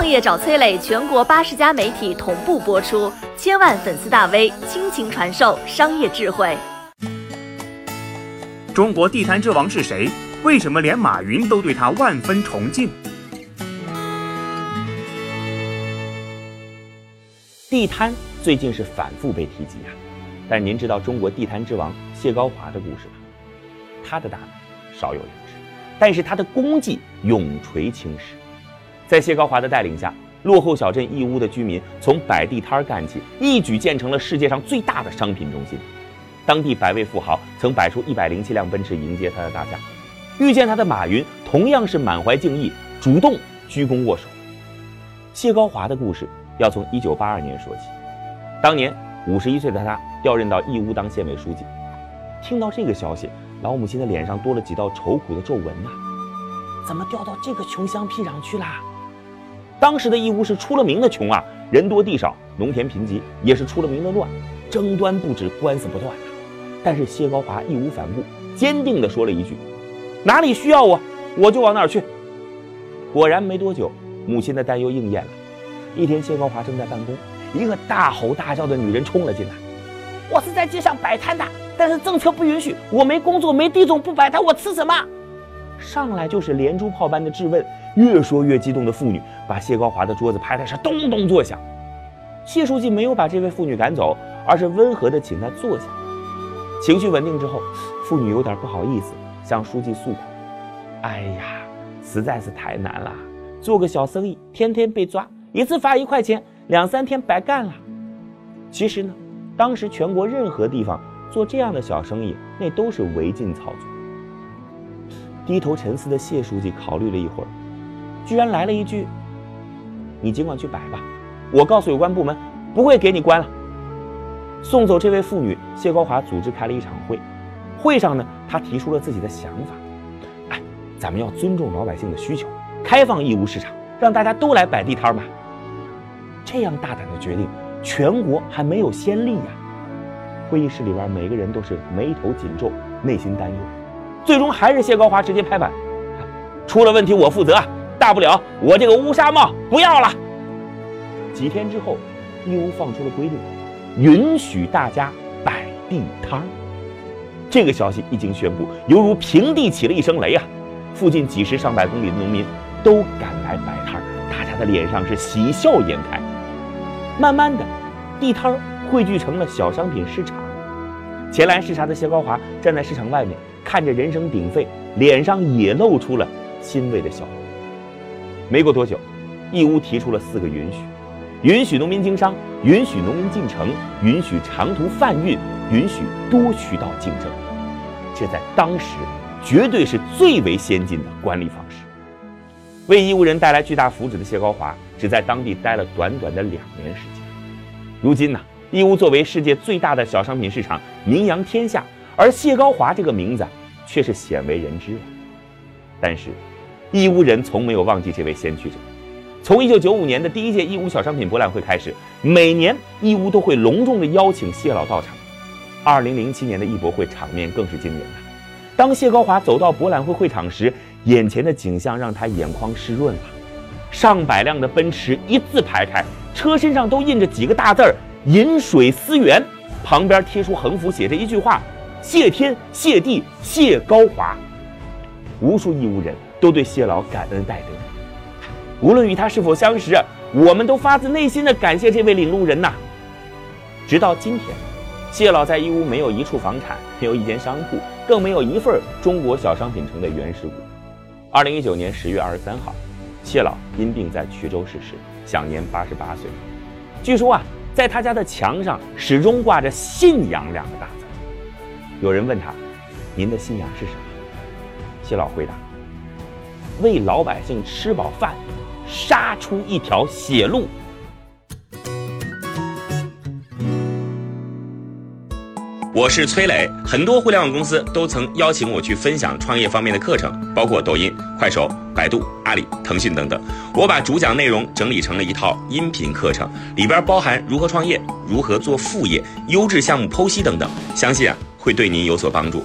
创业找崔磊，全国八十家媒体同步播出，千万粉丝大 V 倾情传授商业智慧。中国地摊之王是谁？为什么连马云都对他万分崇敬？地摊最近是反复被提及啊，但您知道中国地摊之王谢高华的故事吗？他的大名少有人知，但是他的功绩永垂青史。在谢高华的带领下，落后小镇义乌的居民从摆地摊干起，一举建成了世界上最大的商品中心。当地百位富豪曾摆出一百零七辆奔驰迎接他的大驾，遇见他的马云同样是满怀敬意，主动鞠躬握手。谢高华的故事要从一九八二年说起，当年五十一岁的他调任到义乌当县委书记。听到这个消息，老母亲的脸上多了几道愁苦的皱纹呐，怎么调到这个穷乡僻壤去啦？当时的义乌是出了名的穷啊，人多地少，农田贫瘠，也是出了名的乱，争端不止，官司不断呐。但是谢高华义无反顾，坚定地说了一句：“哪里需要我，我就往哪儿去。”果然没多久，母亲的担忧应验了。一天，谢高华正在办公，一个大吼大叫的女人冲了进来：“我是在街上摆摊的，但是政策不允许，我没工作，没地种，不摆摊，我吃什么？”上来就是连珠炮般的质问，越说越激动的妇女把谢高华的桌子拍的是咚咚作响。谢书记没有把这位妇女赶走，而是温和地请她坐下。情绪稳定之后，妇女有点不好意思，向书记诉苦：“哎呀，实在是太难了，做个小生意，天天被抓，一次罚一块钱，两三天白干了。”其实呢，当时全国任何地方做这样的小生意，那都是违禁操作。低头沉思的谢书记考虑了一会儿，居然来了一句：“你尽管去摆吧，我告诉有关部门，不会给你关了。”送走这位妇女，谢高华组织开了一场会。会上呢，他提出了自己的想法：“哎，咱们要尊重老百姓的需求，开放义乌市场，让大家都来摆地摊嘛。”这样大胆的决定，全国还没有先例呀！会议室里边，每个人都是眉头紧皱，内心担忧。最终还是谢高华直接拍板：“出了问题我负责，大不了我这个乌纱帽不要了。”几天之后，义乌放出了规定。允许大家摆地摊儿，这个消息一经宣布，犹如平地起了一声雷啊！附近几十上百公里的农民都赶来摆摊儿，大家的脸上是喜笑颜开。慢慢的，地摊儿汇聚成了小商品市场。前来视察的谢高华站在市场外面，看着人声鼎沸，脸上也露出了欣慰的笑容。没过多久，义乌提出了四个允许。允许农民经商，允许农民进城，允许长途贩运，允许多渠道竞争。这在当时绝对是最为先进的管理方式。为义乌人带来巨大福祉的谢高华，只在当地待了短短的两年时间。如今呢，义乌作为世界最大的小商品市场，名扬天下，而谢高华这个名字却是鲜为人知。但是，义乌人从没有忘记这位先驱者。从一九九五年的第一届义乌小商品博览会开始，每年义乌都会隆重地邀请谢老到场。二零零七年的义博会场面更是惊人呐！当谢高华走到博览会会场时，眼前的景象让他眼眶湿润了。上百辆的奔驰一字排开，车身上都印着几个大字儿“饮水思源”，旁边贴出横幅，写着一句话：“谢天谢地谢高华。”无数义乌人都对谢老感恩戴德。无论与他是否相识，我们都发自内心的感谢这位领路人呐。直到今天，谢老在义乌没有一处房产，没有一间商铺，更没有一份中国小商品城的原始股。二零一九年十月二十三号，谢老因病在衢州逝世，享年八十八岁。据说啊，在他家的墙上始终挂着“信仰”两个大字。有人问他：“您的信仰是什么？”谢老回答：“为老百姓吃饱饭。”杀出一条血路。我是崔磊，很多互联网公司都曾邀请我去分享创业方面的课程，包括抖音、快手、百度、阿里、腾讯等等。我把主讲内容整理成了一套音频课程，里边包含如何创业、如何做副业、优质项目剖析等等，相信啊会对您有所帮助。